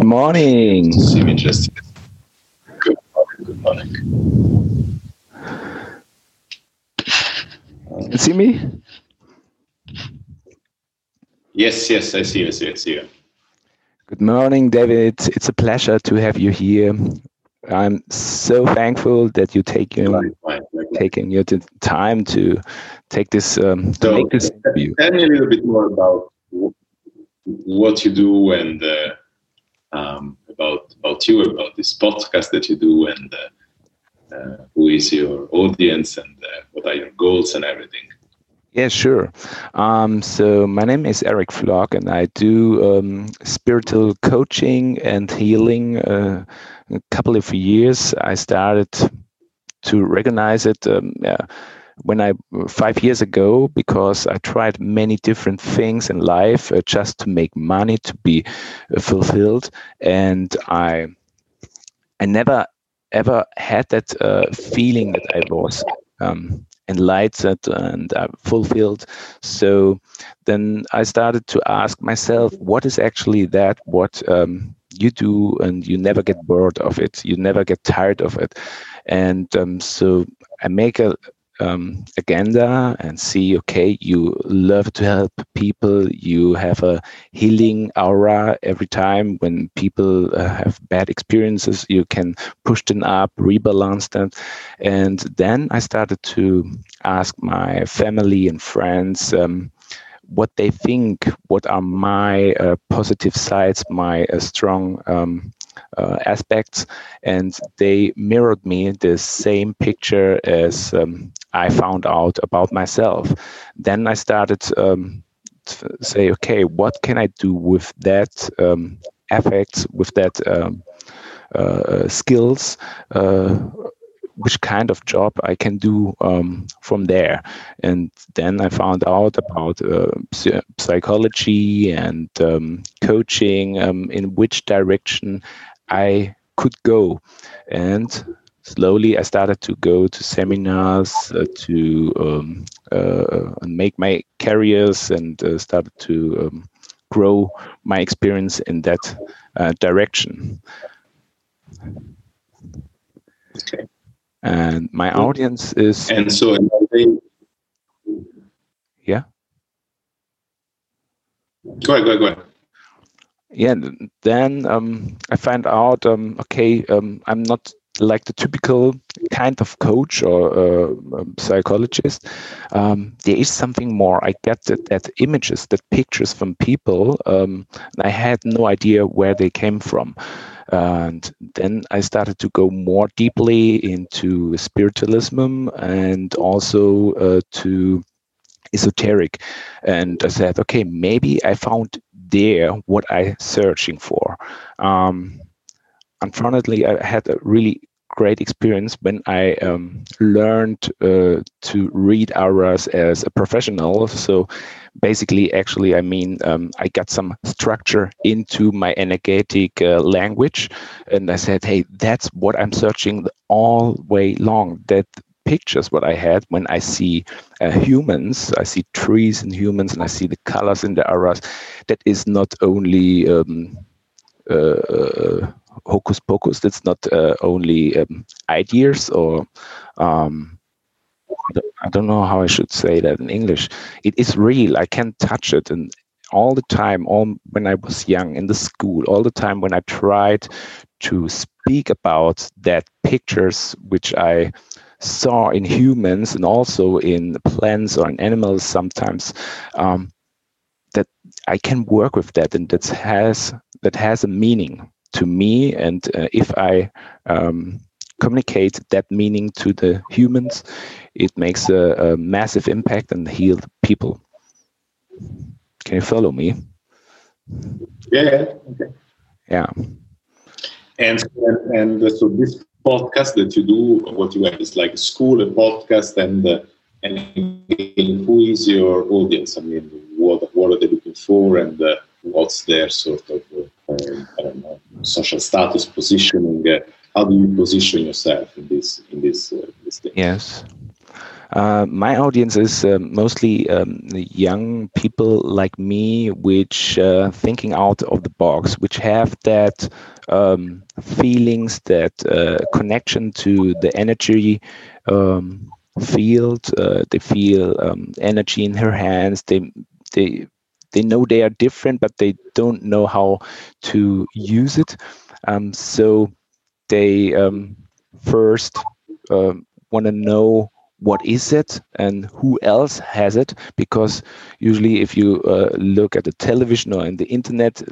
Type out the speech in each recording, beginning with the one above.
Good morning. Seem interesting. Good morning. Good morning. You see me? Yes, yes, I see, you, I see, you, I see you. Good morning, David. It's a pleasure to have you here. I'm so thankful that you take your, Fine, fine, fine. taking your time to take this um, to So, make this interview. tell me a little bit more about what you do and uh, um, about about you, about this podcast that you do, and uh, uh, who is your audience, and uh, what are your goals and everything. Yeah, sure. Um, so my name is Eric Flock, and I do um, spiritual coaching and healing. Uh, a couple of years, I started to recognize it. Um, yeah, when I five years ago, because I tried many different things in life uh, just to make money to be uh, fulfilled, and I I never ever had that uh, feeling that I was um, enlightened and uh, fulfilled. So then I started to ask myself, what is actually that? What um, you do, and you never get bored of it. You never get tired of it. And um, so I make a um, agenda and see okay you love to help people. You have a healing aura every time. When people uh, have bad experiences you can push them up rebalance them. And then i started to ask my family and friends um, what they think what are my uh, positive sides my uh, strong um, uh, aspects. And they mirrored me the same picture as um, I found out about myself. Then I started um, to say, okay, what can I do with that um, with that um, uh, skills? Uh, which kind of job I can do um, from there. And then I found out about uh, psy- psychology and um, coaching, um, in which direction I could go. And slowly I started to go to seminars uh, to um, uh, make my careers and uh, started to um, grow my experience in that uh, direction. Okay. And my audience is And so, yeah. go ahead, go ahead, go ahead. yeah then um, i find out um, okay um, i'm not like the typical kind of coach or uh, um, psychologist um, there is something more. I get that, that images that pictures from people um, and i had no idea where they came from. And then i started to go more deeply into spiritualism and also uh, to esoteric. And i said okay maybe i found there what I'm searching for. Um, unfortunately i had a really great experience when i um, learned uh, to read auras as a professional. So basically actually i mean um, i got some structure into my energetic uh, language and i said hey that's what i'm searching all way long. That pictures what I had when I see uh, humans, I see trees and humans, and I see the colors in the auras. That is not only um, uh, hocus pocus. That's not uh, only um, ideas or um, I don't- know how I should say that in English. It is real. I can touch it, and all the time, all when I was young in the school, all the time when I tried to speak about that pictures which I saw in humans and also in plants or in animals sometimes um, that I can work with that and that has that has a meaning to me and uh, if I um, communicate that meaning to the humans it makes a, a massive impact and heal people can you follow me Yeah, yeah, okay. yeah And, and and so this podcast that you do, what you have is like a school, a podcast, and uh, and who is your audience? I mean, what what are they looking for, and uh, what's their sort of uh, don't know social status positioning? Uh, how do you position yourself in this in this uh, this thing? Yes. Uh, my audience is uh, mostly um, young people like me, which uh, thinking out of the box, which have that um, feelings, that connection to the energy um, field. They feel um, energy in her hands. They they they know they are different, but they don't know how to use it. Um, so they um, first want to know what is it and who else has it because usually if you uh, look at the television or in the internet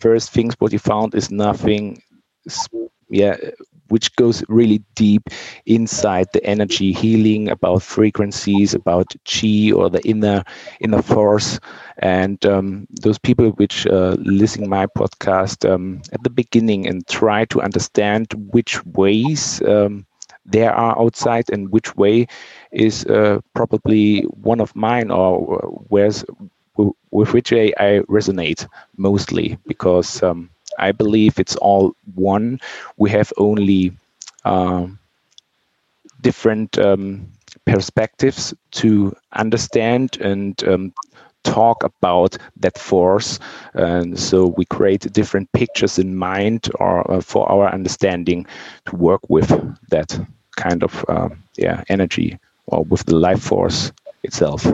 first things what you found is nothing yeah which goes really deep inside the energy healing about frequencies about chi or the inner inner force. And um, those people which uh, listen my podcast um, at the beginning and try to understand which ways um, there are outside and which way is uh, probably one of mine or where's with which I, I resonate mostly because um, I believe it's all one. We have only um, different um, perspectives to understand and um, talk about that force and so we create different pictures in mind or uh, for our understanding to work with that kind of uh, yeah energy or with the life force itself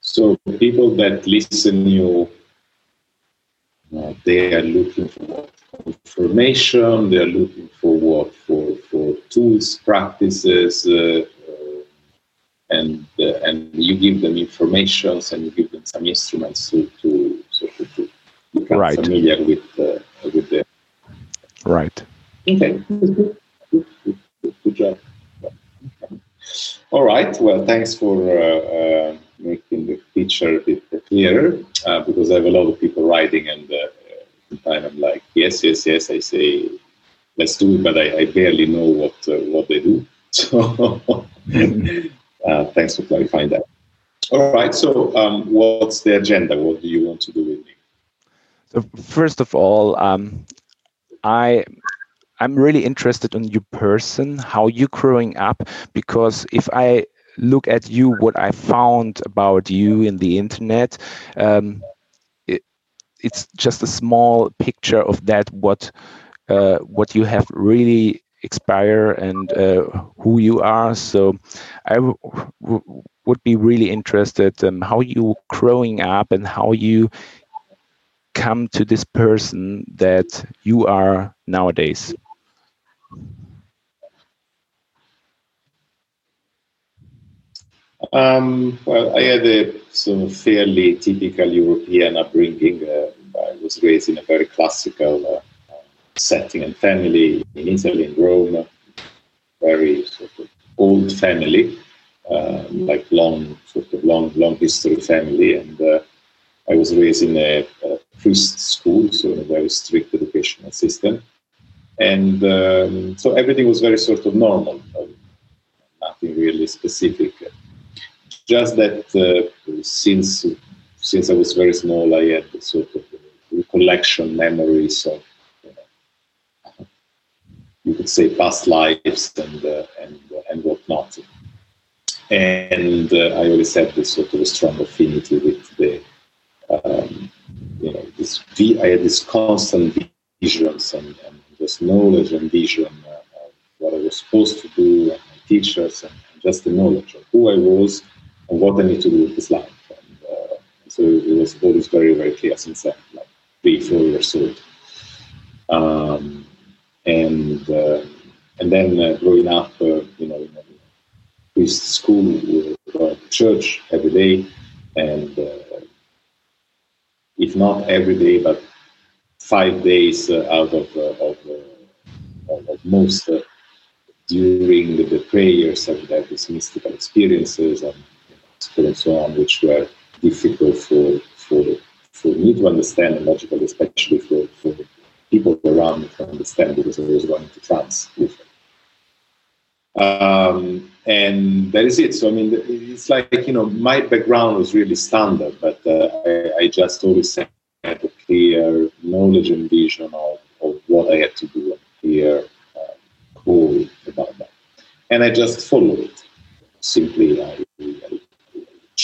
so people that listen you uh, they are looking for information they are looking for what for for tools practices uh, and uh, and you give them informations and you give them some instruments to to sort of to become right. familiar with uh, with the right. Okay. Good job. All right. Well, thanks for uh, uh, making the picture a bit clearer uh, because I have a lot of people writing and uh, kind of like yes, yes, yes. I say let's do it, but I, I barely know what uh, what they do. So Uh, thanks for clarifying that. All right. So, um, what's the agenda? What do you want to do with me? So, first of all, um, I I'm really interested in your person, how you growing up, because if I look at you, what I found about you in the internet, um, it, it's just a small picture of that what uh, what you have really expire and uh, who you are. So I would be really interested um, how you growing up and how you come to this person that you are nowadays. Um, well, I had a sort of fairly typical European upbringing. Uh, I was raised in a very classical uh, setting and family in Italy, in Rome, very sort of old family, uh, like long, sort of long, long history family. And uh, I was raised in a, a, priest school, so in a very strict educational system. And um, so everything was very sort of normal, um, nothing really specific. Just that uh, since since I was very small, I had sort of recollection memories of you could say past lives and uh, and uh, and whatnot. And uh, I always had this sort of a strong affinity with the um, you know this I had this constant visions and, and this knowledge and vision of what I was supposed to do and my teachers and just the knowledge of who I was and what I need to do with this life. And, uh, so it was always very, very clear since I'm like three, four years old. Um, and uh, and then uh, growing up, uh, you know, in a priest school, were church every day, and if not every day, but five days out of of, of most during the, the, prayers, would have these mystical experiences and, and so on, which were difficult for for for me to understand, and logically, especially for for people around me to understand because I was going to trance with them. Um, and that is it. So I mean, it's like you know, my background was really standard, but uh, I, I, just always had a clear knowledge and vision of, of what I had to do and clear uh, about that. and I just follow it. Simply, I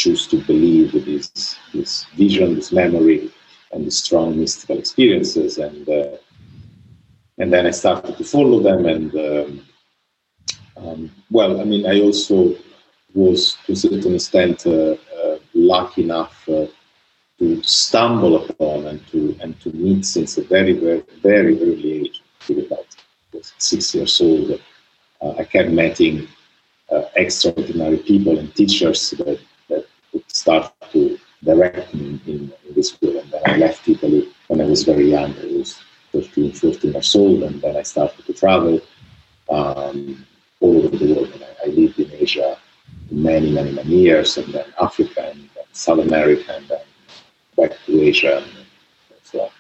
choose to believe this this vision, this memory, and the strong mystical experiences, and uh, and then I started to follow them. And um, um, well, I mean, I also was to a certain extent uh, uh, lucky enough uh, to stumble upon and to and to meet since a very very very early age, about six years old. Uh, I kept meeting uh, extraordinary people and teachers that, start to direct me in, in this way. And then I left Italy when I was very young. I was 13, 14 years old, and then I started to travel um, all over the world. And I, I lived in Asia many, many, many years, and then Africa and, and South America, and then back to Asia and so on.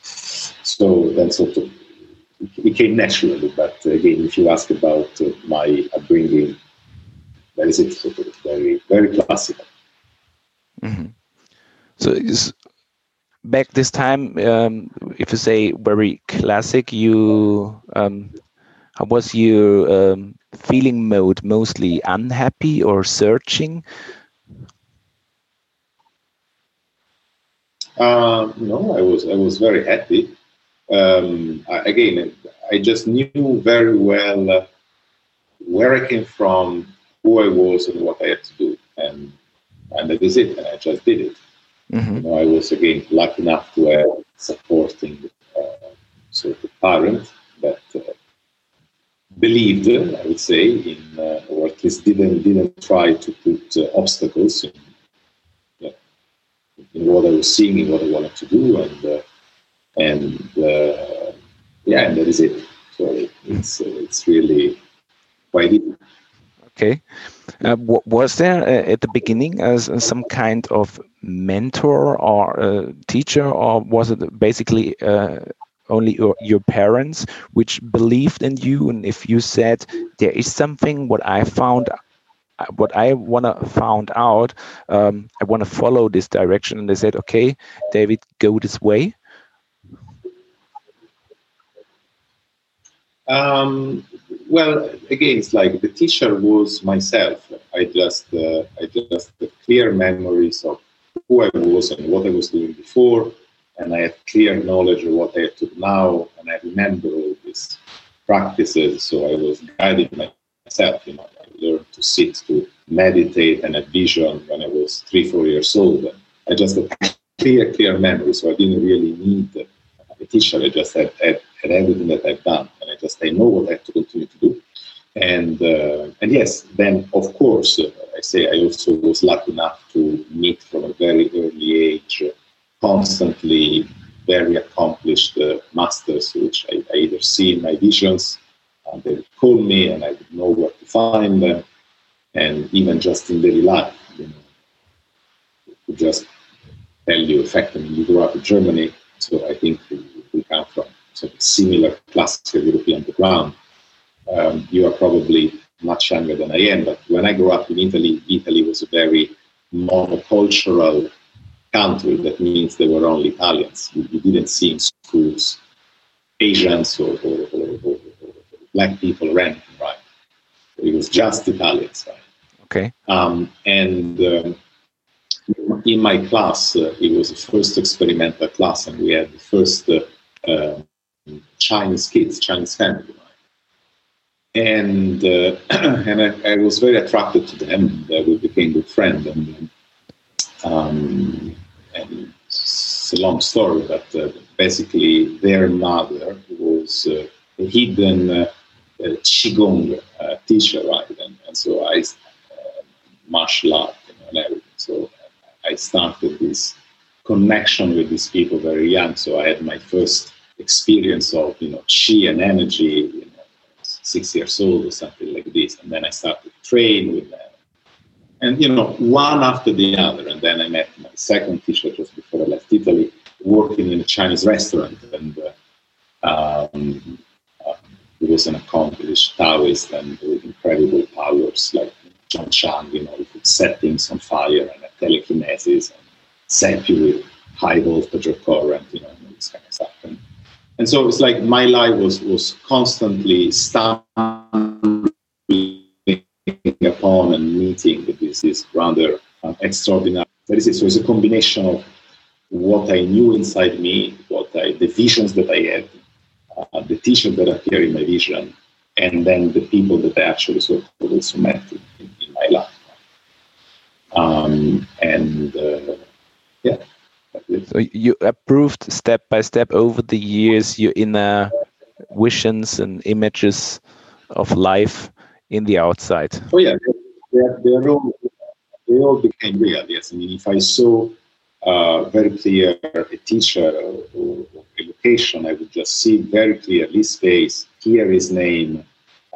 So then sort of it came naturally. But again, if you ask about my upbringing, that is it. Sort of very, very classical. Mm-hmm. So back this time, um, if you say very classic, you um, how was your um, feeling mode? Mostly unhappy or searching? Uh, no, I was I was very happy. Um, I, again, I just knew very well where I came from, who I was, and what I had to do, and and that is it. And I just did it. Mm-hmm. You know, I was again lucky enough to have supporting uh, sort of parent that uh, believed, I would say, in uh, or at least didn't didn't try to put uh, obstacles in, in what I was seeing, in what I wanted to do, and uh, and uh, yeah, and that is it. So it's it's really quite easy. Okay. Uh, was there uh, at the beginning as uh, some kind of mentor or uh, teacher, or was it basically uh, only your, your, parents which believed in you? And if you said there is something what I found, uh, what I wanna found out, um, I wanna follow this direction, and they said, okay, David, go this way. Um, well, again, it's like the teacher was myself. I just, uh, I just had clear memories of who I was and what I was doing before, and I had clear knowledge of what I have to do now, and I remember all these practices. So I was guiding myself. You know, I learned to sit, to meditate, and a vision when I was three, four years old. I just had clear, clear memories, so I didn't really need teacher. I just had, had, had everything that I've done and I just I know what I have to continue to do. And uh, and yes, then of course uh, I say I also was lucky enough to meet from a very early age, uh, constantly very accomplished uh, masters, which I, I, either see in my visions, and they would call me, and I would know where to find them, and even just in daily life, you know, just tell you, I you grew up in Germany, so I think we, come from sort of similar classical European background. Um, you are probably much younger than I am, but when I grew up in Italy, Italy was a very monocultural country. That means there were only Italians. You, you didn't see in schools Asians or, or, or, or, black people or anything, right? It was just Italians, right? Okay. Um, and um, in my class, uh, it was the first experimental class, and we had the first uh, uh, Chinese kids, Chinese family. And uh, and I, I, was very attracted to them. Uh, we became good friends. And, um, and it's a long story, but uh, basically their mother was uh, a hidden uh, qigong uh, teacher, right? And, and so I martial art you know, and everything. So I started this connection with these people very young. So I had my first experience of you know chi and energy, you know, six years old or something like this, and then I started to train with them, and you know one after the other, and then I met my second teacher just before I left Italy, working in a Chinese restaurant, and uh, um, uh, he was an accomplished Taoist and with incredible powers like John Chang, you know, he could set things on fire and telekinesis and set you with high voltage or current, you know, and this kind of stuff. And, and so it's like my life was was constantly stimulated upon and meeting this is rather um, extraordinary. That is it. So it's a combination of what I knew inside me, what I, the visions that I had, uh, the teachers that appear in my vision, and then the people that I actually sort of also met in, in my life. Um, and uh, yeah. You approved step by step over the years your inner visions and images of life in the outside. Oh yeah, they, they, all they all became real. Yes, I mean if I saw uh, very clear a teacher or, or, a location, I would just see very clearly his face, hear his name,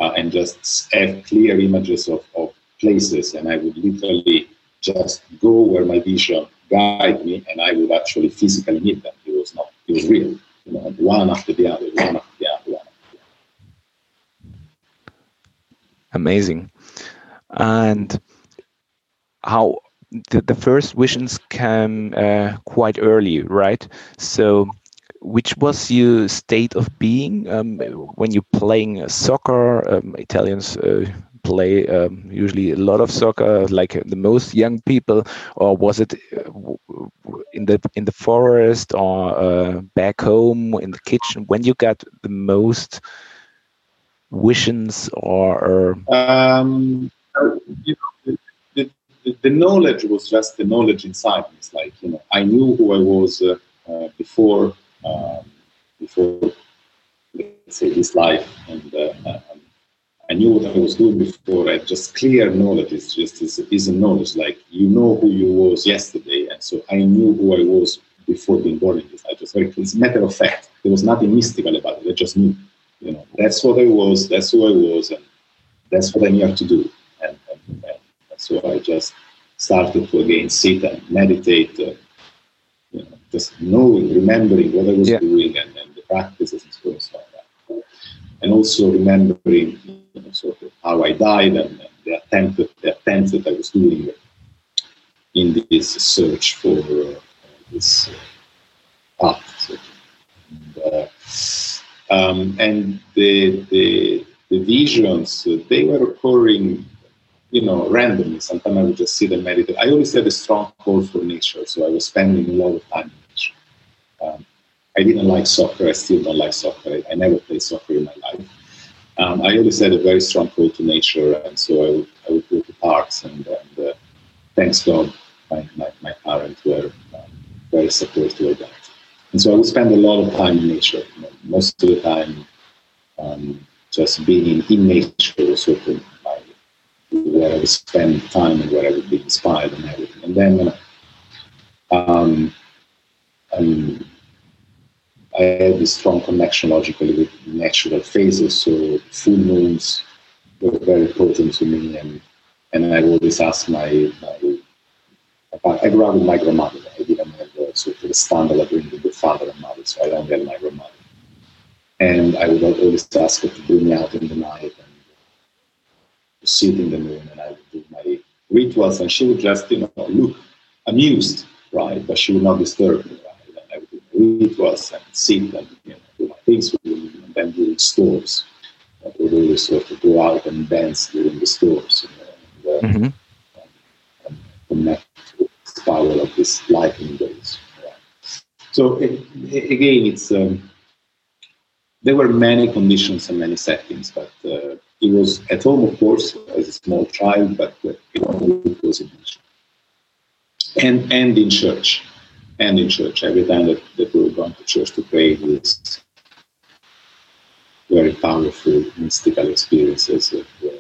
uh, and just have clear images of, of places, and I would literally just go where my vision guide me, and I would actually physically meet them. It was not, it was real, you know, one after the other, one after the other, one after the other. Amazing. And how the, the first visions came uh, quite early, right? So, which was your state of being um, when you're playing soccer? Um, Italians uh, play um, usually a lot of soccer, like the most young people, or was it uh, in the in the forest or uh, back home in the kitchen? When you got the most visions, or, um, you know, the, the, the, knowledge was just the knowledge inside. It's like you know, I knew who I was uh, uh before um, before let's say this life, and uh, I knew what I was doing before. I just clear knowledge. It's just is, is a knowledge. Like you know who you was yesterday, and so I knew who I was before being born in this. I just very it's a matter of fact. There was nothing mystical about it. I just knew. You know, that's what I was. That's who I was, and that's what I'm here to do. And, and, and so I just started to again sit and meditate. Uh, you know, just knowing, remembering what I was yeah. doing, and, and the practices and so on. So and also remembering you know, sort of how I died and, the attempt the attempts that I was doing in this search for uh, this uh, path. And, uh, um, and the, the, the visions uh, they were occurring you know randomly. Sometimes I would just sit and meditate. I always had a strong call for nature, so I was spending a lot of time in nature. Um, I didn't like soccer. I still don't like soccer. I, I never played soccer in my life. Um, I always had a very strong pull to nature, and so I would, I would go to parks. And, and uh, thanks God, my, my, my parents were um, very supportive of that. And so I would spend a lot of time in nature. You know, most of the time, um, just being in nature was sort of my, where I would spend time and where I would be inspired and everything. And then um, I had this strong connection logically with natural phases. So full moons were very important to me, and and I always asked my, my I grew up with my grandmother. I didn't have a sort of a standard agreement with the father and mother, so I don't get my grandmother. And I would always ask her to bring me out in the night and sit in the moon, and I would do my rituals, and she would just you know look amused, right? But she would not disturb me rituals and sit and you know, do things with them, and then during storms. I would always sort of go out and dance during the storms, you know, and, uh, mm-hmm. and, and connect with the power of this lightning days. So it, again, it's um, there were many conditions and many settings, but uh, it was at home, of course, as a small child, but uh, it was in and and in church and in church. Every time that, that we were going to church to pray, these very powerful mystical experiences of uh,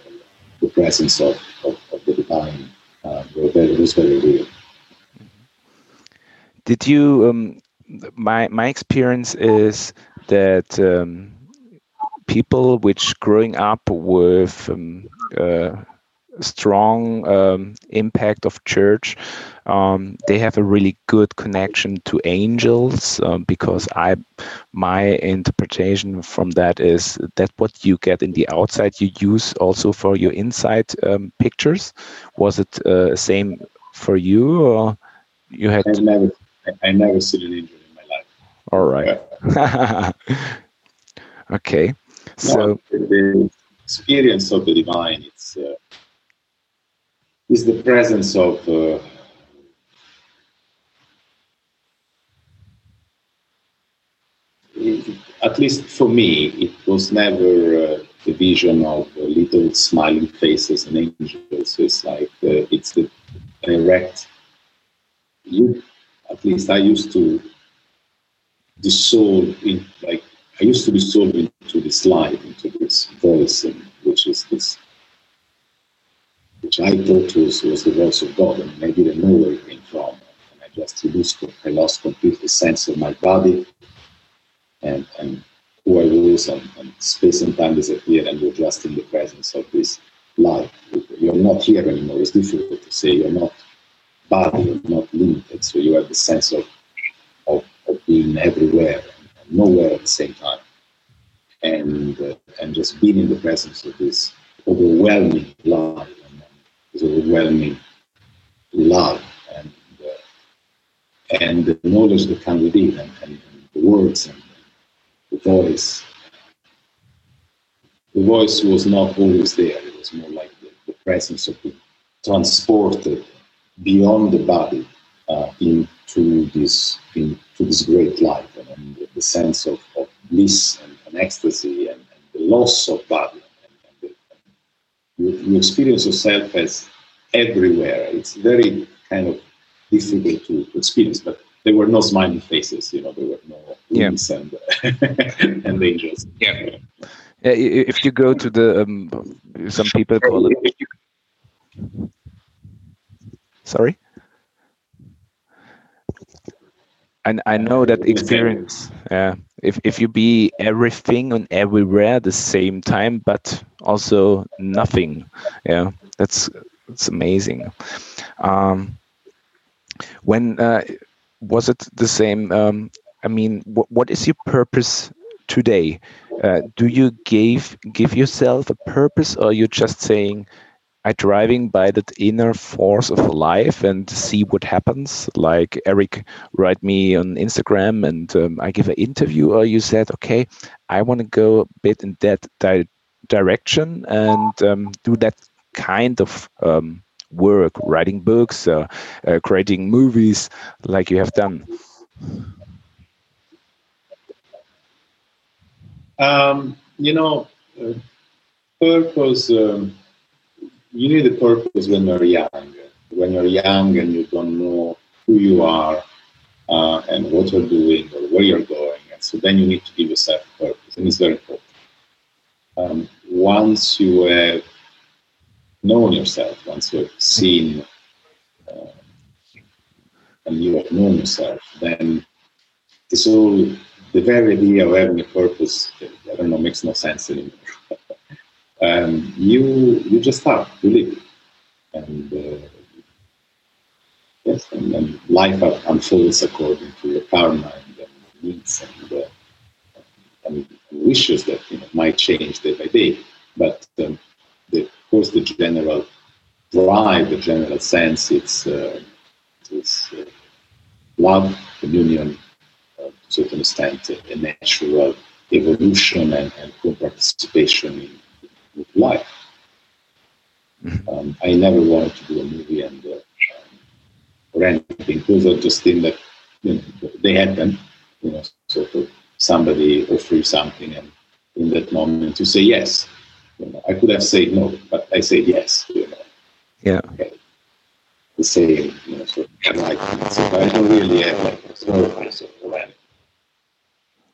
the presence of, of, of the divine uh, were very, was very real. Did you? Um, my my experience is that um, people which growing up with um, uh, strong um, impact of church. Um, they have a really good connection to angels um, because I, my interpretation from that is that what you get in the outside you use also for your inside um, pictures. Was it uh, same for you, or you had? I never, I never seen an angel in my life. All right. okay. So no, the experience of the divine, it's. Uh, is the presence of uh, at least for me, it was never uh, the vision of uh, little smiling faces and angels. It's like uh, it's the direct. You, at least I used to dissolve in like I used to dissolve into this light, into this voice, which is this, which I thought was, was the voice of God, and I didn't know where it came from. And I just lost, I lost completely sense of my body and, and who I was, and, and space and time disappeared, and you're just in the presence of this light. You're not here anymore. It's difficult to say. You're not body, you're not limited, so you have the sense of, of, of being everywhere and nowhere at the same time. And, uh, and just being in the presence of this overwhelming light this overwhelming love and, uh, and the knowledge that comes with it and, and, and the words and the voice. The voice was not always there. It was more like the, the presence of being transported beyond the body uh, into this into this great life and, and the, the, sense of, of bliss and, and ecstasy and, and, the loss of body. You, you experience yourself as everywhere. It's very kind of difficult to, to experience, but there were no smiling faces. You know, there were no wings yeah. and and angels. Yeah. yeah. If you go to the um, some people call it. Sorry. And I know that experience. Yeah. If if you be everything and everywhere at the same time, but also nothing. Yeah. That's it's amazing. Um, when uh, was it the same? Um, I mean, wh what is your purpose today? Uh, do you give give yourself a purpose, or you're just saying, "I driving by that inner force of life and see what happens"? Like Eric write me on Instagram, and um, I give an interview, or you said, "Okay, I want to go a bit in that di direction and um, do that kind of." Um, work, writing books, uh, uh, creating movies like you have done? Um, you know, uh, purpose, um, you need a purpose when you're young. When you're young and you don't know who you are uh, and what you're doing or where you're going. And so then you need to give yourself a purpose, and it's very important. Um, once you have known yourself, once you've seen uh, and you have known yourself, then it's all the very idea of having a purpose, I don't know, makes no sense anymore. Um, you you just start to live, and uh, yes, and life unfolds according to your karma and, and needs and, uh, and, wishes that you know, might change day by day. But um, the course, the general drive, the general sense, it's, uh, it's uh, love, communion, uh, to a certain extent, a natural evolution and, and co-participation in life. Mm-hmm. Um, I never wanted to do a movie and uh, or anything. Those are just things that you know, they happen. You know, sort of somebody offer you something, and in that moment you say yes. You know, I could have said no, but I said yes. You know. Yeah. Okay. The same, you know, sort of like so I don't really have like a purpose of when.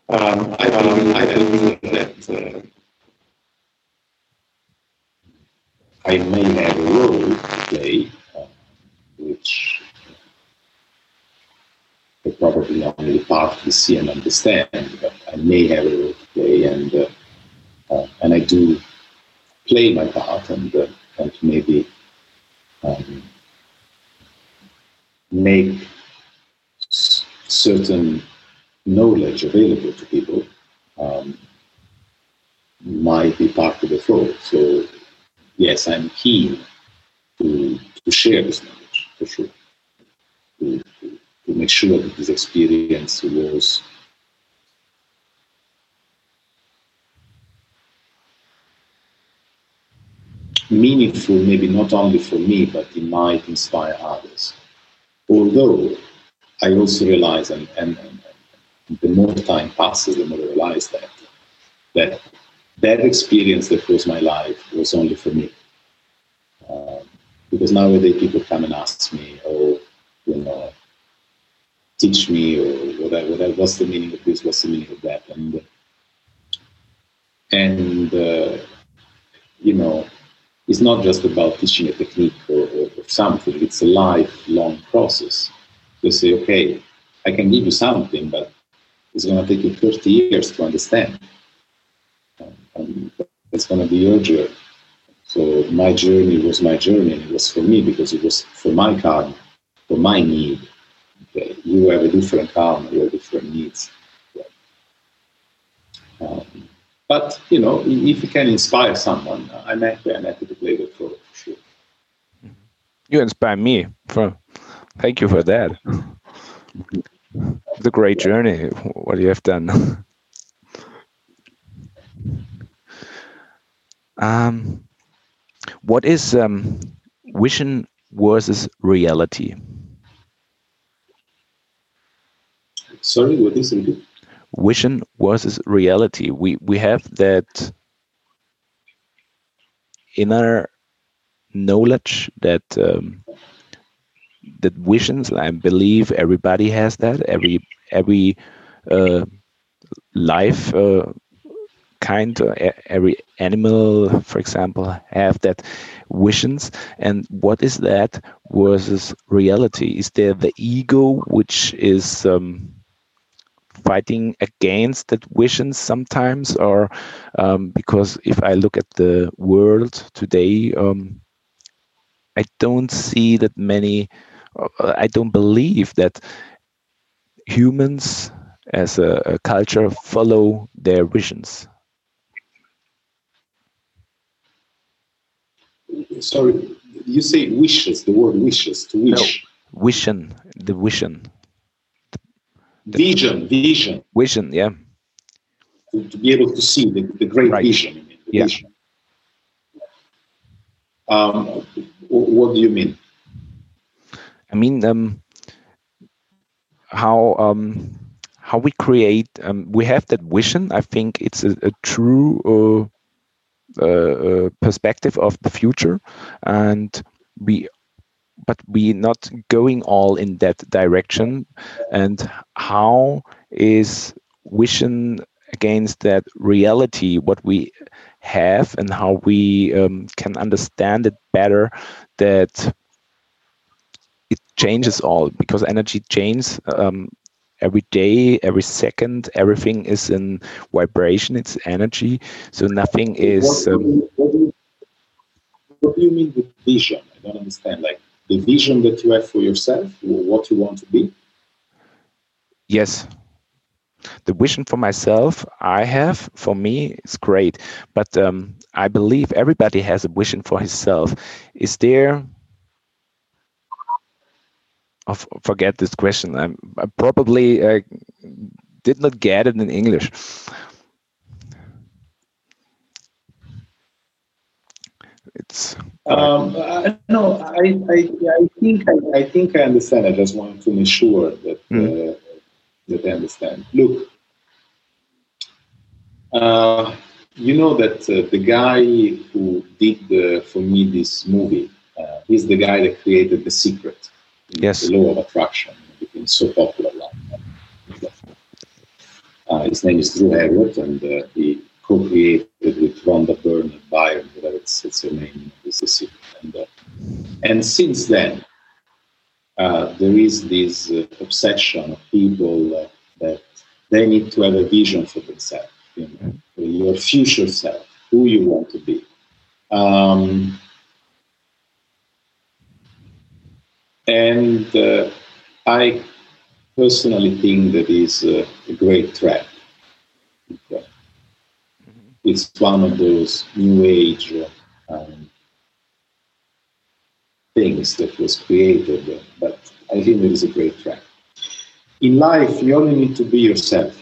Um, I believe, I believe that uh, I may have a role to play, uh, which I probably only partly see and understand, but I may have a role to play, and uh, uh and I do play my part and, uh, and maybe um, make s- certain knowledge available to people um, might be part of the flow. So, yes, I'm keen to, to share this knowledge for sure, to, to, to make sure that this experience was meaningful, maybe not only for me, but it might inspire others. Although I also realize, and, and, and the more time passes, the more I realize that that that experience that was my life was only for me. Um, because nowadays people come and ask me, oh, you know, teach me or whatever, whatever what's the meaning of this, what's the meaning of that, and and uh, you know, it's not just about teaching a technique or, or, or something. It's a lifelong process. You say, okay, I can give you something, but it's going to take you 30 years to understand. And it's going to be your journey. So my journey was my journey, and it was for me because it was for my karma, for my need. Okay, you have a different karma, you have different needs. Um, but you know, if you can inspire someone, I'm happy. I'm happy to play that for, for sure. You inspire me. For thank you for that. It's a great journey. What you have done. um, what is um, vision versus reality? Sorry, what is it? Vision versus reality. We we have that inner knowledge that um, that visions. I believe everybody has that. Every every uh, life uh, kind uh, every animal for example have that visions. And what is that versus reality? Is there the ego which is um, fighting against that visions sometimes? Or um, because if i look at the world today um, i don't see that many uh, i don't believe that humans as a, a culture follow their visions sorry, you say wishes, the word wishes, to wish. No, vision, the vision. The vision, vision. Vision, yeah. To, to, be able to see the, the great right. vision. the yeah. Vision. Um, what do you mean? I mean, um, how um, how we create. Um, we have that vision. I think it's a, a true uh, uh, perspective of the future. And we but we not going all in that direction. And how is vision against that reality what we have and how we um, can understand it better that it changes all because energy changes um, every day, every second, everything is in vibration. It's energy, so nothing is. What, um, what, do you, what, do you, mean with vision? I don't understand. Like the vision that you have for yourself, what you want to be. Yes, the vision for myself I have for me is great, but um, I believe everybody has a vision for himself. Is there I forget this question. I'm, I probably uh, did not get it in English. It's. Um, I, no, I, I, I think I, I, think I understand. I just want to make sure that mm. uh, that I understand. Look, uh, you know that uh, the guy who did the, for me this movie, uh, he's the guy that created The Secret yes. the law of attraction became so popular. Uh, his name is Drew Heriot, and uh, he co-created with Rhonda Byrne and Byron, whatever it's, it's her name, is And, uh, and since then, uh, there is this uh, obsession of people uh, that they need to have a vision for themselves, you know, for your future self, who you want to be. Um, And uh, I personally think that is uh, a great trap. Okay. It's one of those new age um, things that was created, but I think it is a great trap. In life, you only need to be yourself.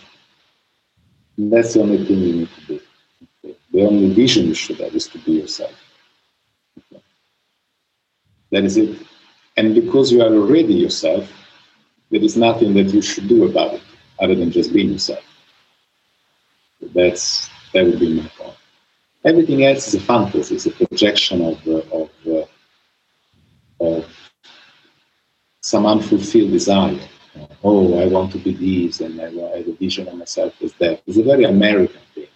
that's the only thing you need to do. Okay. The only vision you should have is to be yourself. That is it. And because you are already yourself, there is nothing that you should do about it other than just being yourself. That's that would be my point. Everything else is a fantasy, it's a projection of uh, of, uh, of some unfulfilled desire. oh, I want to be this, and I, I have a vision of myself as that. It's a very American thing.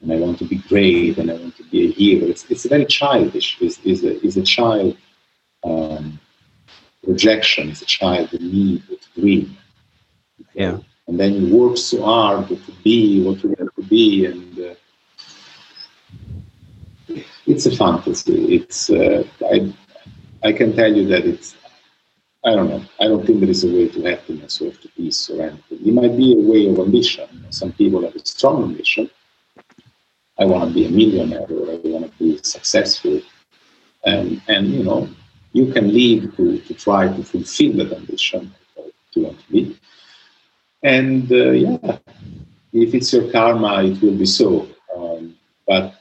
And I want to be great, and I want to be a hero. It's, it's very childish. It's, it's, a, it's a child um, projection. It's a child the need to dream. Yeah. And then you work so hard to be what you want to be, and uh, it's a fantasy. It's uh, I I can tell you that it's I don't know. I don't think there is a way to happiness or to peace or anything. It might be a way of ambition. Some people have a strong ambition. I want to be a millionaire or I want to be successful. And, and you know, you can live to, to try to fulfill that ambition to want to be. And uh, yeah, if it's your karma, it will be so. Um, but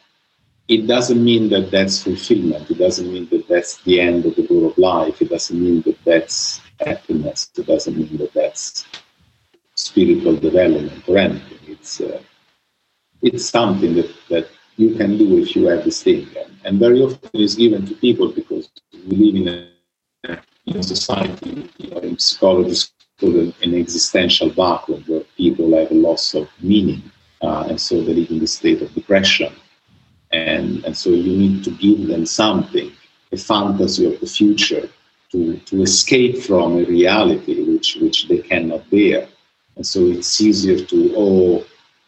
it doesn't mean that that's fulfillment. It doesn't mean that that's the end of the door of life. It doesn't mean that that's happiness. It doesn't mean that that's spiritual development or anything. It's uh, it's something that, that you can do if you have this thing. And, very often it's given to people because we live in a, in a society, you know, in psychology, it's called an, an, existential vacuum where people have a loss of meaning. Uh, and so they live in the state of depression and, and so you need to give them something, a fantasy of the future, to, to escape from a reality which, which they cannot bear. And so it's easier to, oh,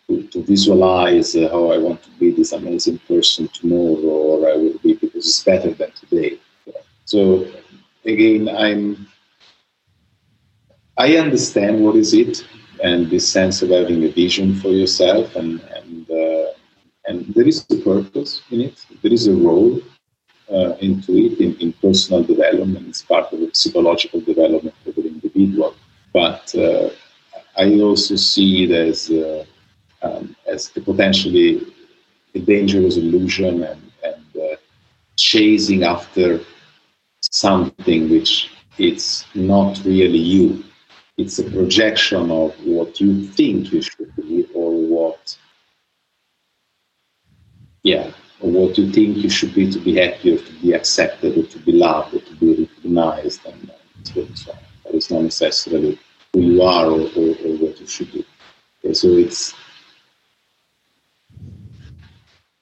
to, to visualize uh, how I want to be this amazing person tomorrow, or I will be because it's better than today. So again, I'm I understand what is it and this sense of having a vision for yourself and, and uh, and there is a purpose in it. There is a role uh, into it in, in, personal development. It's part of the psychological development of the individual. But uh, I also see it as uh, um, as a potentially a dangerous illusion and, and uh, chasing after something which it's not really you. It's a projection of what you think you should be or what yeah, or what you think you should be to be happy or to be accepted or to be loved or to be recognized and, so on. But it's not necessarily who you are or, or, or what you should be. Okay, so it's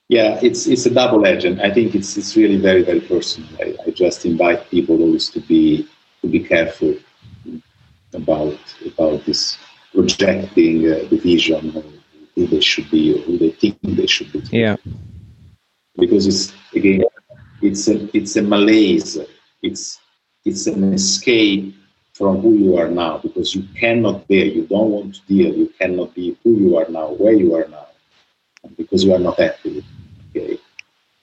yeah, it's it's a double edge, and I think it's it's really very very personal. I, I just invite people always to be to be careful about about this projecting uh, the vision of who they should be or who they think they should be. Yeah because it's again it's a it's a malaise it's it's an escape from who you are now because you cannot bear you don't want to deal you cannot be who you are now where you are now because you are not happy okay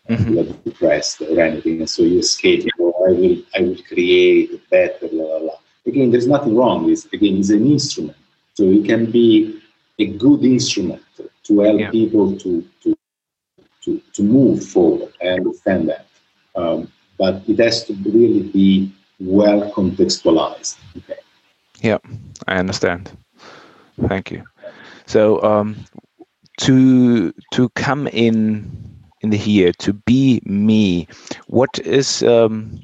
mm-hmm. you are depressed or anything and so you escape oh, i will i will create better la, la, la. again there's nothing wrong with again it's an instrument so it can be a good instrument to help yeah. people to to to, to move forward. I understand that. Um, but it has to really be well contextualized. Okay. Yeah, I understand. Thank you. So um, to to come in in the here to be me, what is um,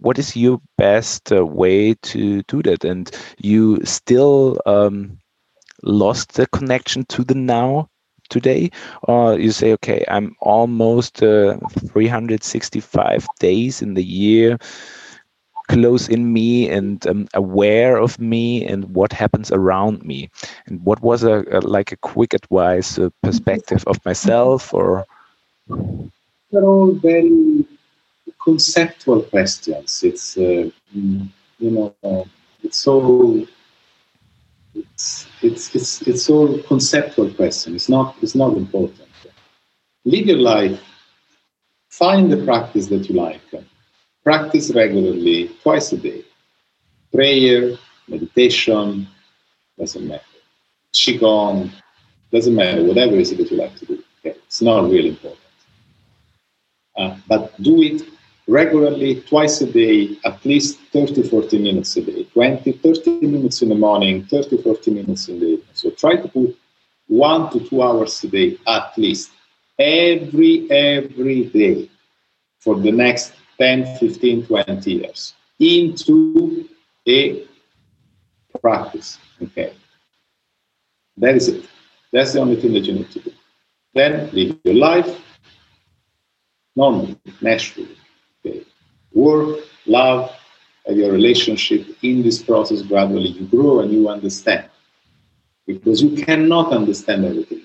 what is your best uh, way to do that? And you still um, lost the connection to the now today? Or you say okay i'm almost uh, 365 days in the year close in me and um, aware of me and what happens around me. And what was a, a like a quick advice a perspective of myself or they're all very conceptual questions it's uh, you know it's so it's it's it's it's all conceptual question. It's not it's not important. Live your life. Find the practice that you like. Practice regularly, twice a day. Prayer, meditation, doesn't matter. Qigong, doesn't matter. Whatever is it that you like to do. Okay? It's not really important. Uh, but do it regularly, twice a day, at least 30, 40 minutes a day, 20, 30 minutes in the morning, 30, 40 minutes in the evening. So try to put one to two hours a day at least, every, every day for the next 10, 15, 20 years into a practice. Okay. That is it. That's the only thing that you need to do. Then live your life normally, naturally. Okay. Work, love, your relationship. In this process, gradually you grow and you understand. Because you cannot understand everything.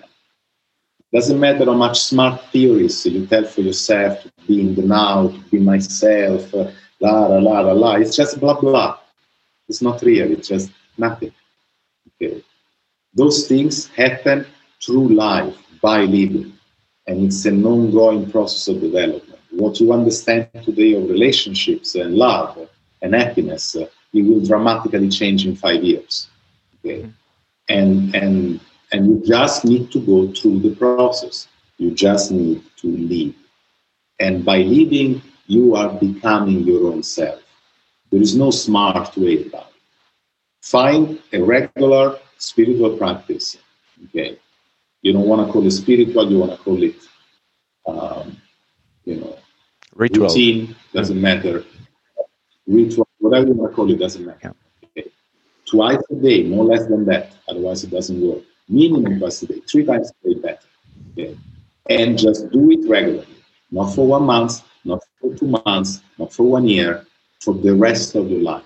Doesn't matter how much smart theories you tell for yourself to be in the now, to be myself, uh, la la la la la. It's just blah blah. It's not real. It's just nothing. Okay. Those things happen through life by living, and it's an ongoing process of development. What you understand today of relationships and love and happiness, uh, it will dramatically change in five years. Okay, and and and you just need to go through the process. You just need to live, and by living, you are becoming your own self. There is no smart way about it. Find a regular spiritual practice. Okay, you don't want to call it spiritual. You want to call it, um, you know, ritual. Routine doesn't yeah. matter. Ritual, whatever you want to call it, doesn't matter. Okay. Twice a day, no less than that. Otherwise, it doesn't work. Minimum twice a day, three times a day better. Okay, and just do it regularly, not for one month, not for two months, not for one year, for the rest of your life.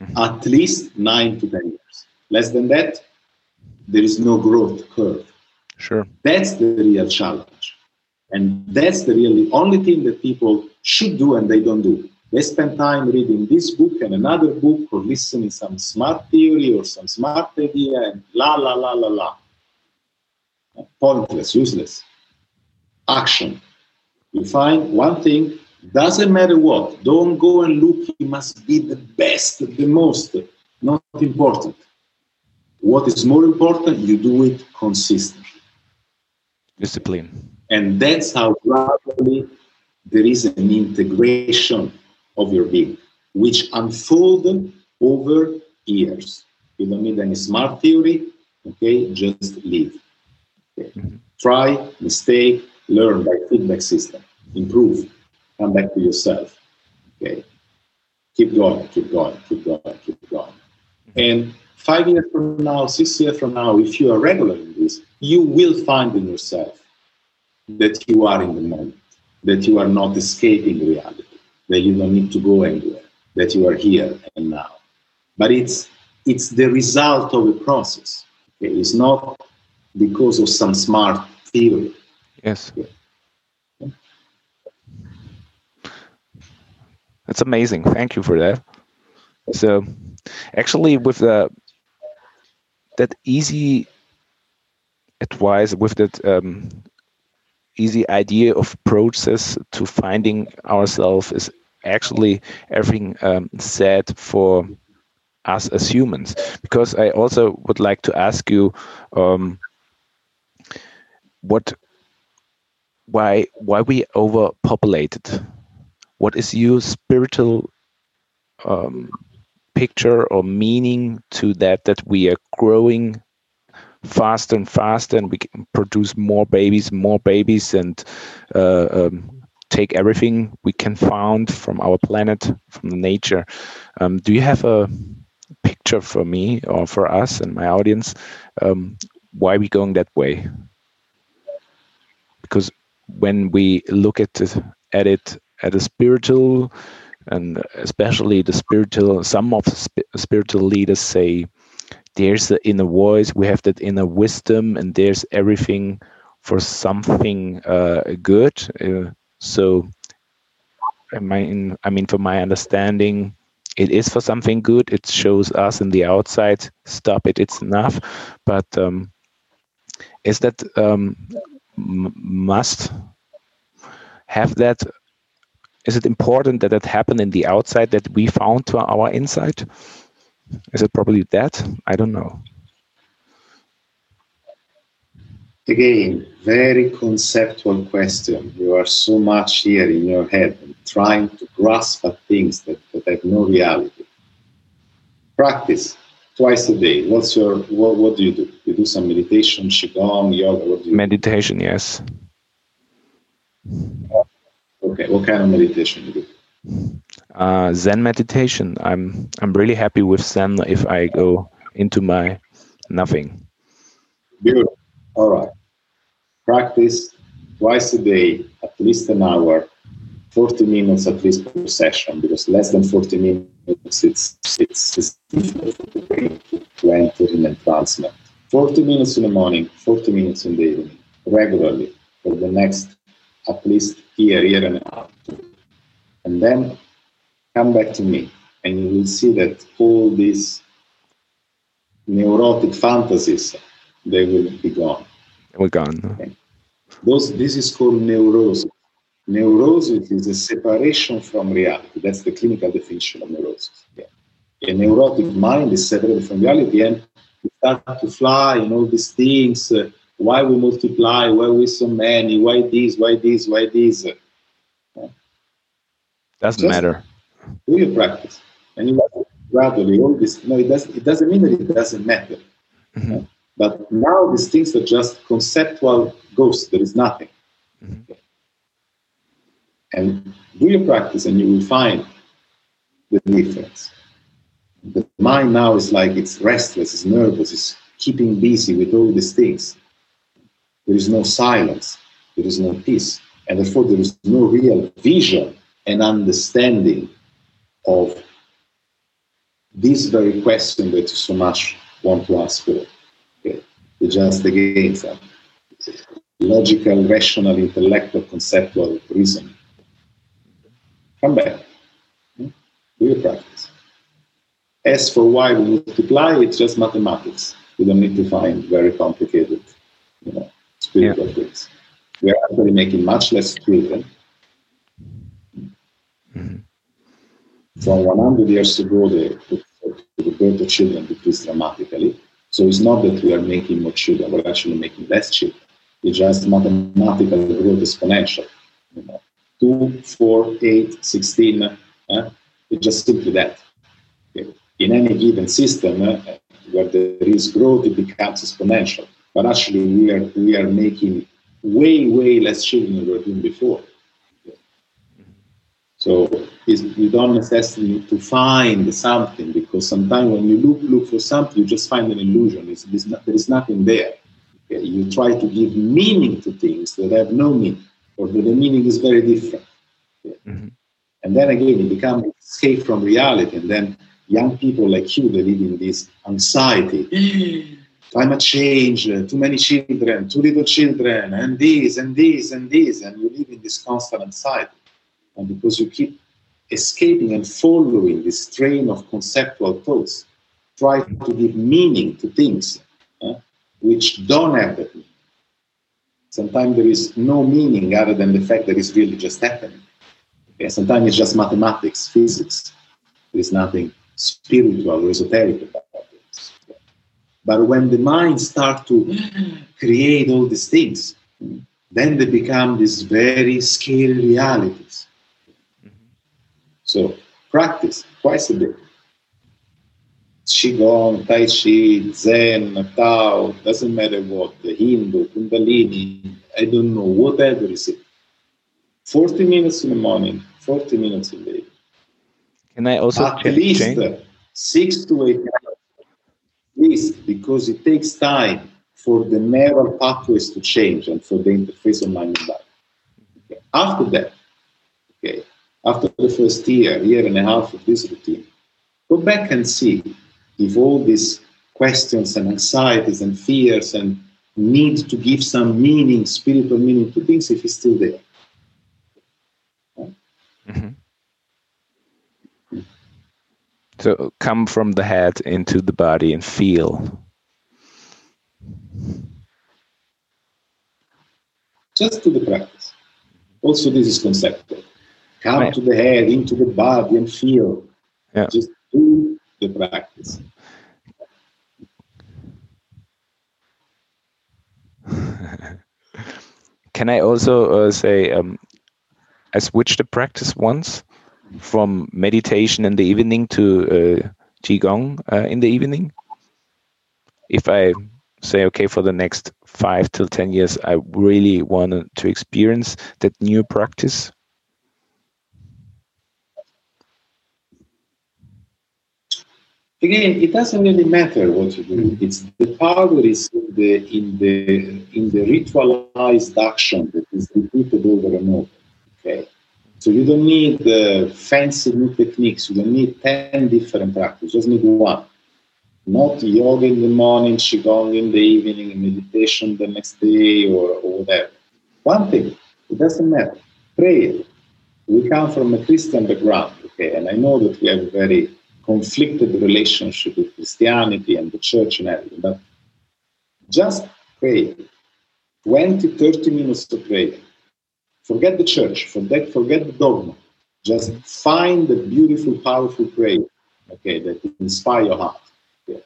Mm-hmm. At least nine to ten years. Less than that, there is no growth curve. Sure. That's the real challenge. And that's the really only thing that people should do and they don't do. They spend time reading this book and another book or listening some smart theory or some smart idea and la la la la la. Pointless, useless. Action. You find one thing, doesn't matter what. Don't go and look, it must be the best, the most. Not important. What is more important, you do it consistently. Discipline. And that's how gradually there is an integration of your being, which unfold over years. You don't need any smart theory, okay? Just live. Okay. Mm-hmm. Try, mistake, learn by feedback system, improve, come back to yourself. Okay. Keep going, keep going, keep going, keep going. Mm-hmm. And five years from now, six years from now, if you are regular in this, you will find in yourself that you are in the moment, that you are not escaping reality, that you don't need to go anywhere, that you are here and now. But it's it's the result of a process. Okay? It's not because of some smart theory. Yes. That's amazing. Thank you for that. So, actually, with the that easy advice, with that um, easy idea of process to finding ourselves is actually everything um, said for us as humans. Because I also would like to ask you um, what why why we overpopulated. What is your spiritual um, picture or meaning to that that we are growing faster and faster, and we can produce more babies, more babies, and uh, um, take everything we can find from our planet, from the nature. Um, do you have a picture for me or for us and my audience um, why we going that way? Because when we look at it, at it at a spiritual and especially the spiritual some of the spiritual leaders say there's the inner voice we have that inner wisdom and there's everything for something uh, good uh, so I mean, I mean, from my understanding, it is for something good. It shows us in the outside, stop it, it's enough. But um, is that um, must have that? Is it important that it happened in the outside that we found to our inside? Is it probably that? I don't know. Again, very conceptual question. You are so much here in your head. trying to grasp at things that, that have no reality. Practice twice a day. What's your what, what do you do? You do some meditation, qigong, yoga. What do you meditation? Do? Yes. Uh, Okay. What kind of meditation do you do? Uh, Zen meditation. I'm I'm really happy with Zen if I go into my nothing. Beautiful. All right. Practice twice a day, at least an hour, 40 minutes at least per session, because less than 40 minutes it's it's, it's difficult to enter in entrancement. 40 minutes in the morning, 40 minutes in the evening, regularly for the next at least year, year and a half. And then come back to me, and you will see that all these neurotic fantasies they will be gone. We're gone. Okay. Those, this is called neurosis. Neurosis is a separation from reality. That's the clinical definition of neurosis. Yeah. A neurotic mind is separated from reality and we start to fly and all these things. Uh, why we multiply? Why we so many? Why this? Why this? Why this? Uh, doesn't Just matter. Do your practice, and you gradually all this. No, it doesn't. It doesn't mean that it doesn't matter. Mm-hmm. Uh, but now these things are just conceptual ghosts. There is nothing. Mm-hmm. And do your practice, and you will find the difference. The mind now is like it's restless, it's nervous, it's keeping busy with all these things. There is no silence, there is no peace, and therefore there is no real vision and understanding of this very question that you so much want to ask for. Okay. Just again, logical, rational, intellectual, conceptual reason. Come back. Hmm? Do your practice. As for why we multiply, it's just mathematics. We don't need to find very complicated, you know, spiritual yeah. things. We are actually making much less children. Mm-hmm. From 100 years ago, the, the, the birth of children decreased dramatically. So it's not that we are making more children, we're actually making less children. It's just mathematical growth exponential. You know, 2, 4, 8, 16. Uh, it's just simply that. Okay. In any given system uh, where there is growth, it becomes exponential. But actually, we are, we are making way, way less children than we were doing before. So you don't necessarily need to find something because sometimes when you look look for something, you just find an illusion. It's, it's not, there is nothing there. Okay? You try to give meaning to things that have no meaning, or that the meaning is very different. Okay? Mm-hmm. And then again, it becomes escape from reality. And then young people like you, they live in this anxiety. Climate change, uh, too many children, too little children, and this and this and this, and you live in this constant anxiety and because you keep escaping and following this train of conceptual thoughts, try to give meaning to things uh, which don't have that meaning. Sometimes there is no meaning other than the fact that it's really just happening. Sometimes it's just mathematics, physics. There is nothing spiritual or esoteric about it. But when the mind starts to create all these things, then they become these very scary realities. So practice twice a day. Qigong, Tai Chi, Zen, Tao, doesn't matter what, the Hindu, Kundalini, I don't know, whatever is it. 40 minutes in the morning, 40 minutes in the evening. Can I also At least six to eight least because it takes time for the neural pathways to change and for the interface of mind and body. Okay. After that, okay, after the first year, year and a half of this routine, go back and see if all these questions and anxieties and fears and need to give some meaning, spiritual meaning to things, if it's still there. Mm-hmm. So come from the head into the body and feel. Just do the practice. Also, this is conceptual come right. to the head, into the body, and feel. Yeah. Just do the practice. Can I also uh, say um, I switched the practice once from meditation in the evening to uh, qigong uh, in the evening. If I say, okay, for the next five till ten years, I really want to experience that new practice. Again, it doesn't really matter what you do. It's the power is in the in the in the ritualized action that is repeated over and over. Okay. So you don't need the fancy new techniques. You don't need 10 different practices. Just need one. Not yoga in the morning, qigong in the evening, meditation the next day, or, or whatever. One thing. It doesn't matter. Pray. We come from a Christian background, okay, and I know that we have a very conflicted relationship with Christianity and the church and everything, but just pray. 20, 30 minutes of prayer Forget the church, forget, forget the dogma. Just find the beautiful, powerful prayer, okay, that inspire your heart. Okay.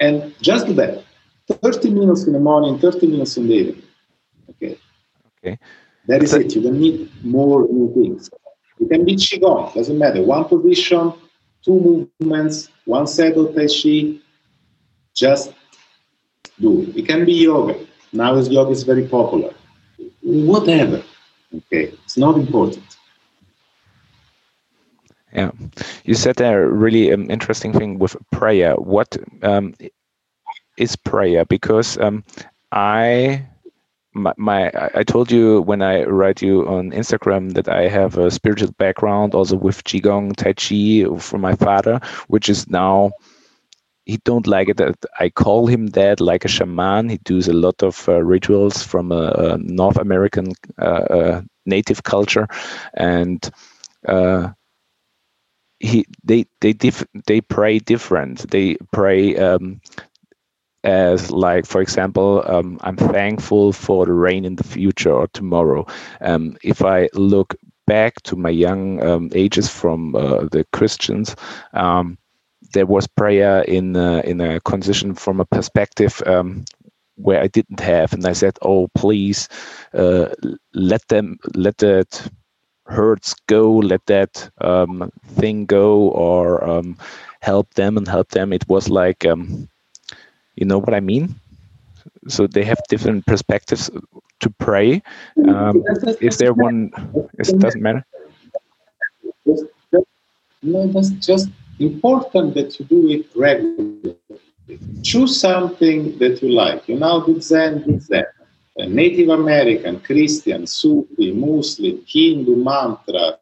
And just do that. 30 minutes in the morning, 30 minutes in the evening. Okay. Okay. That is it. You don't need more new things. It can be Qigong, doesn't matter. One position, two movements, one set of Tai Chi. Just do it. It can be yoga. Now yoga is very popular. Whatever. Okay, it's not important. Yeah, you said a really um, interesting thing with prayer. What um, is prayer? Because um, I my, my I told you when I write you on Instagram that I have a spiritual background also with Qigong, Tai Chi from my father, which is now he don't like it that I call him that like a shaman. He does a lot of uh, rituals from a, a North American uh, uh, native culture, and uh, he they they diff, they pray different. They pray. Um, as like for example um, i'm thankful for the rain in the future or tomorrow um, if i look back to my young um, ages from uh, the christians um, there was prayer in uh, in a condition from a perspective um, where I didn't have, and I said, "Oh, please, uh, let them let that hurts go, let that um, thing go, or um, help them and help them." It was like, um, you know what I mean. So they have different perspectives to pray. Um, is there one? It doesn't matter. No, that's just important that you do it regularly. Choose something that you like. You now do Zen, do Zen. A Native American, Christian, Sufi, Muslim, Hindu, mantra,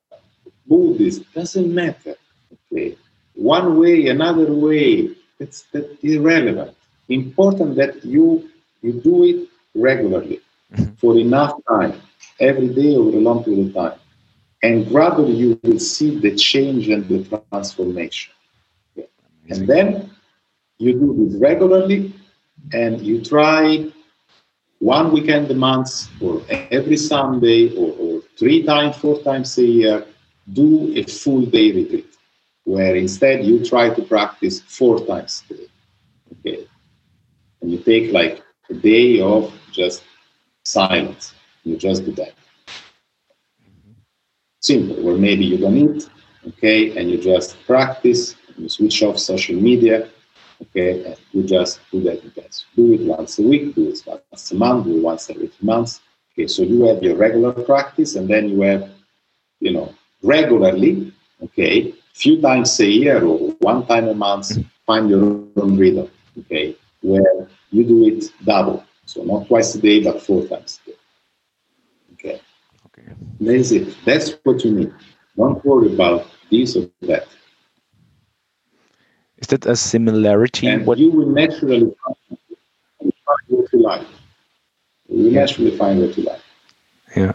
Buddhist, doesn't matter. Okay. One way, another way, it's that irrelevant. Important that you you do it regularly mm-hmm. for enough time, every day over a long period of time. And gradually you will see the change and the transformation. Okay. And then you do this regularly and you try one weekend a month or every Sunday or, or three times, four times a year, do a full day retreat where instead you try to practice four times a day. Okay. And you take like a day of just silence. You just do that. Simple, or maybe you don't eat, okay, and you just practice, you switch off social media, Okay, and you just do that intense. Do it once a week, do it once a month, do it once every two months. Okay, so you have your regular practice, and then you have, you know, regularly, okay, few times a year or one time a month, find your own rhythm, okay, where you do it double. So not twice a day, but four times a day. Okay. Okay. That's it. That's what you need. Don't worry about this or that. Is that a similarity? And what you will naturally find what you like. You will naturally find what you like. Yeah.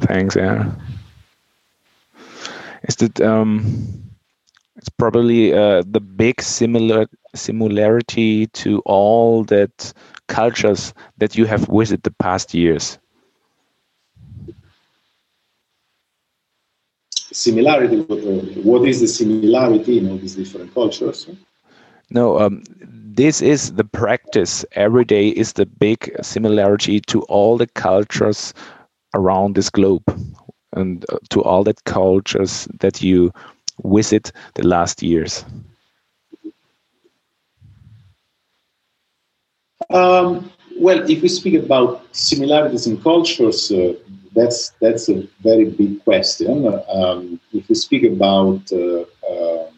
Thanks, yeah. Is that um it's probably uh, the big similar similarity to all that cultures that you have visited the past years similarity. What is the similarity in all these different cultures? No, um, this is the practice. Every day is the big similarity to all the cultures around this globe and uh, to all the cultures that you visit the last years? Um, well, if we speak about similarities in cultures, uh, that's that's a very big question. Um, if we speak about uh, um,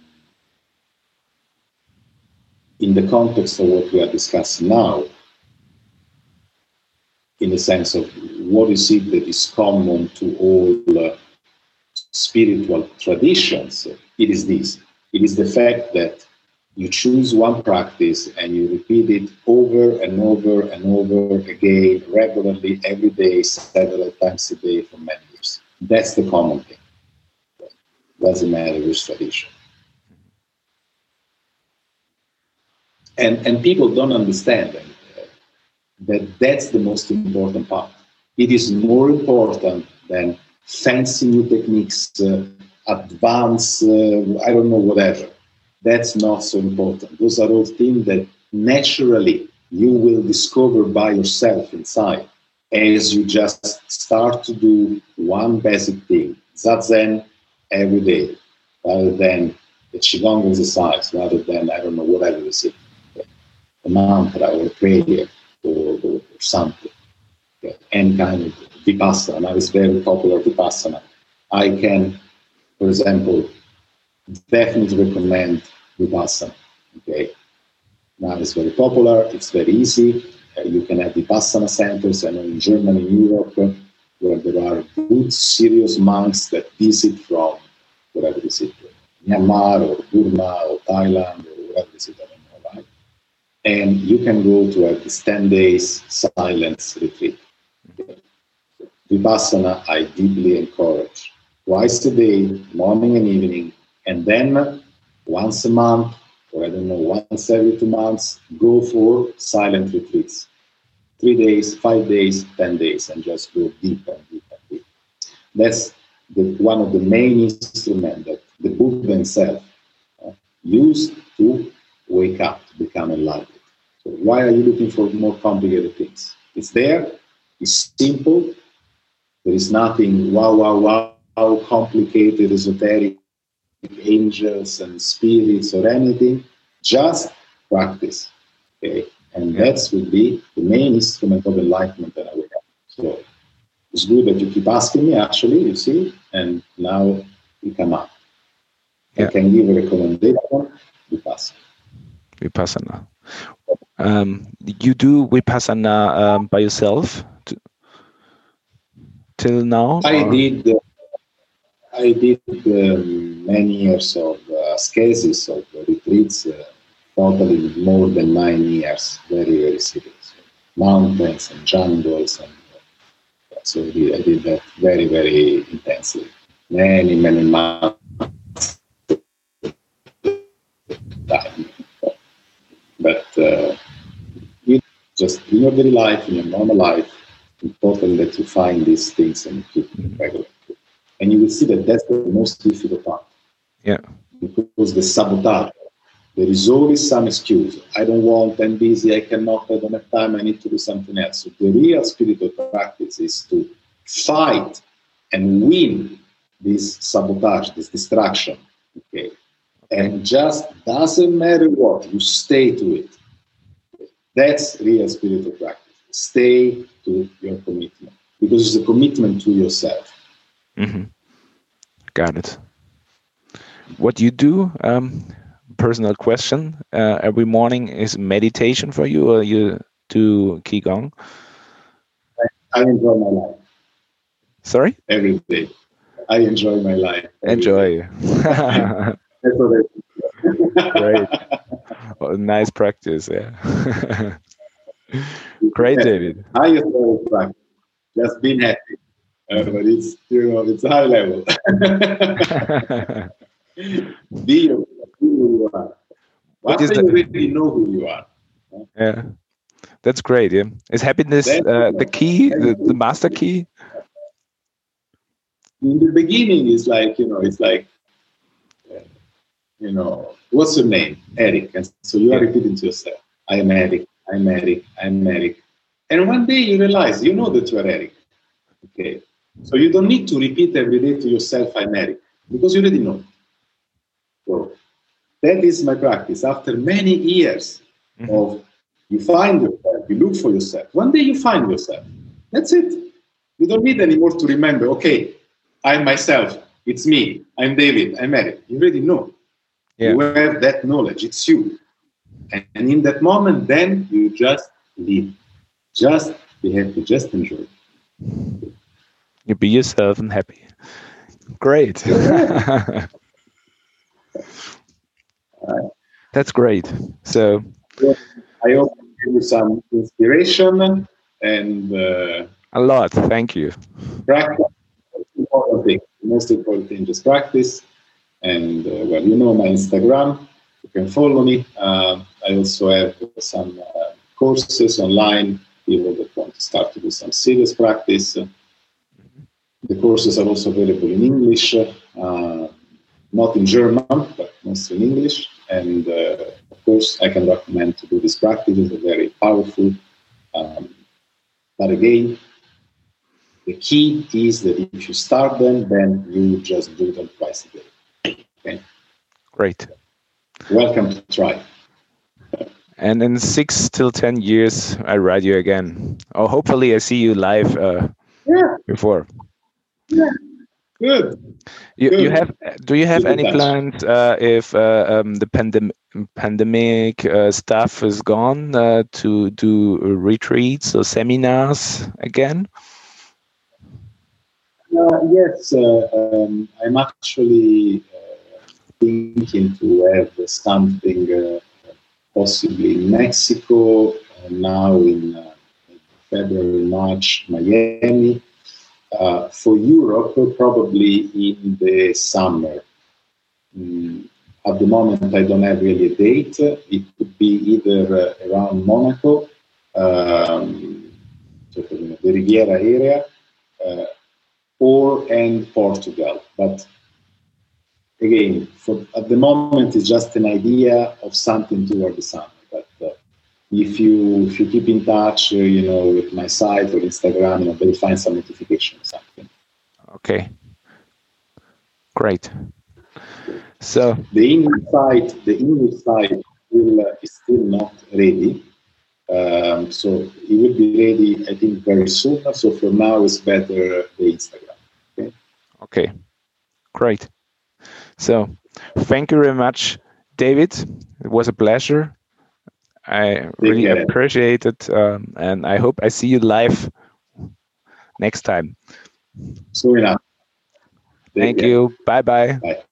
in the context of what we are discussing now, in the sense of what is it that is common to all uh, spiritual traditions, it is this. It is the fact that you choose one practice and you repeat it over and over and over again, regularly, every day, several times a day for many years. That's the common thing. Doesn't matter which tradition. And, and people don't understand that, that that's the most important part. It is more important than fancy new techniques, uh, advanced, uh, I don't know, whatever that's not so important. Those are all things that naturally you will discover by yourself inside as you just start to do one basic thing, zazen every day, rather than the Qigong exercise, rather than, I don't know, whatever it is, a mantra or a prayer or, or, or something. Okay. Any kind of Vipassana. Now it's very popular Vipassana. I can, for example, definitely recommend Vipassana. Okay. Now it's very popular, it's very easy. Uh, you can have Vipassana centers, I know in Germany, in Europe, where there are good, serious monks that visit from whatever is it, Myanmar or Burma or Thailand or whatever is it, I don't know, right? And you can go to have this 10 days silence retreat. Okay. Vipassana, I deeply encourage. Twice a day, morning and evening, and then once a month, or I don't know, once every two months, go for silent retreats. Three days, five days, 10 days, and just go deeper and deeper and deeper. That's the, one of the main instruments that the Buddha himself uh, used to wake up, to become enlightened. So why are you looking for more complicated things? It's there, it's simple, there is nothing wow, wow, wow, complicated, esoteric angels and spirits or anything, just practice. Okay, and that would be the main instrument of enlightenment that I would have. So it's good that you keep asking me. Actually, you see, and now you come up. Yeah. I can give a recommendation. Vipassana. Vipassana. Um, you do Vipassana um, by yourself to, till now? I or? did. Uh, I did um, many years of uh, ascesis, of retreats, uh, totally more than nine years, very, very serious. Mountains and jungles, and uh, so I did, I did that very, very intensely. Many, many months. But uh, you just in your daily life, in your normal life, important that you find these things and keep them regular. And you will see that that's the most difficult part. Yeah. Because the sabotage, there is always some excuse. I don't want, I'm busy, I cannot, I don't have time, I need to do something else. So the real spiritual practice is to fight and win this sabotage, this distraction. Okay. And just doesn't matter what, you stay to it. That's real spiritual practice. Stay to your commitment because it's a commitment to yourself. Mm-hmm. Got it. What you do? Um, personal question. Uh, every morning is meditation for you, or you do qigong? I, I enjoy my life. Sorry. Every day, I enjoy my life. Enjoy. Great. Well, nice practice. Yeah. Great, David. I enjoy practice. Just being happy uh, but it's you know it's high level. be, who you are. What is you really know who you are. Yeah, that's great. Yeah, is happiness uh, the key, the, the master key? In the beginning, it's like you know, it's like uh, you know, what's your name, Eric, and so you are repeating to yourself, "I am Eric, I'm Eric, I'm Eric," and one day you realize you know that you are Eric. Okay, So you don't need to repeat every day to yourself, I'm Eric, because you already know. So that is my practice. After many years mm-hmm. of you find yourself, you look for yourself. One day you find yourself. That's it. You don't need anymore to remember, okay, I'm myself, it's me, I'm David, I'm Eric. You already know. Yeah. You have that knowledge, it's you. And, and in that moment, then you just live. Just be happy, just enjoy. You be yourself and happy. Great. That's great. So I hope give you some inspiration and uh, a lot. Thank you. Practice. Important thing. The most important thing is practice. And uh, well, you know my Instagram. You can follow me. Uh, I also have some uh, courses online. People that want to start to do some serious practice. The courses are also available in English, uh, not in German, but mostly in English. And uh, of course, I can recommend to do this practice. It's very powerful. Um, but again, the key is that if you start them, then you just do them twice a day. Okay. Great. Welcome to try. And in six till ten years, I ride you again. Oh, hopefully, I see you live uh, yeah. before. Yeah. Good. You, Good. you have? Do you have Good any plans uh, if uh, um, the pandem pandemic uh, stuff is gone uh, to do retreats or seminars again? Uh, yes, uh, um, I'm actually thinking to have something possibly in Mexico, now in February, March, Miami. Uh, for Europe, probably in the summer. Mm, at the moment, I don't have really a date. It could be either uh, around Monaco, um, the Riviera area, uh, or and Portugal. But again, for, at the moment, it's just an idea of something toward the summer. Uh, if you if you keep in touch, uh, you know, with my site or Instagram, you know, they'll find some notification or something. Okay. Great. So the English site, the English site will, uh, is still not ready. Um, so it will be ready, I think, very soon. So for now, it's better the Instagram. Okay. Okay. Great. So thank you very much, David. It was a pleasure. I really appreciate it, um, and I hope I see you live next time. Soon enough. Thank you. Bye-bye. Bye.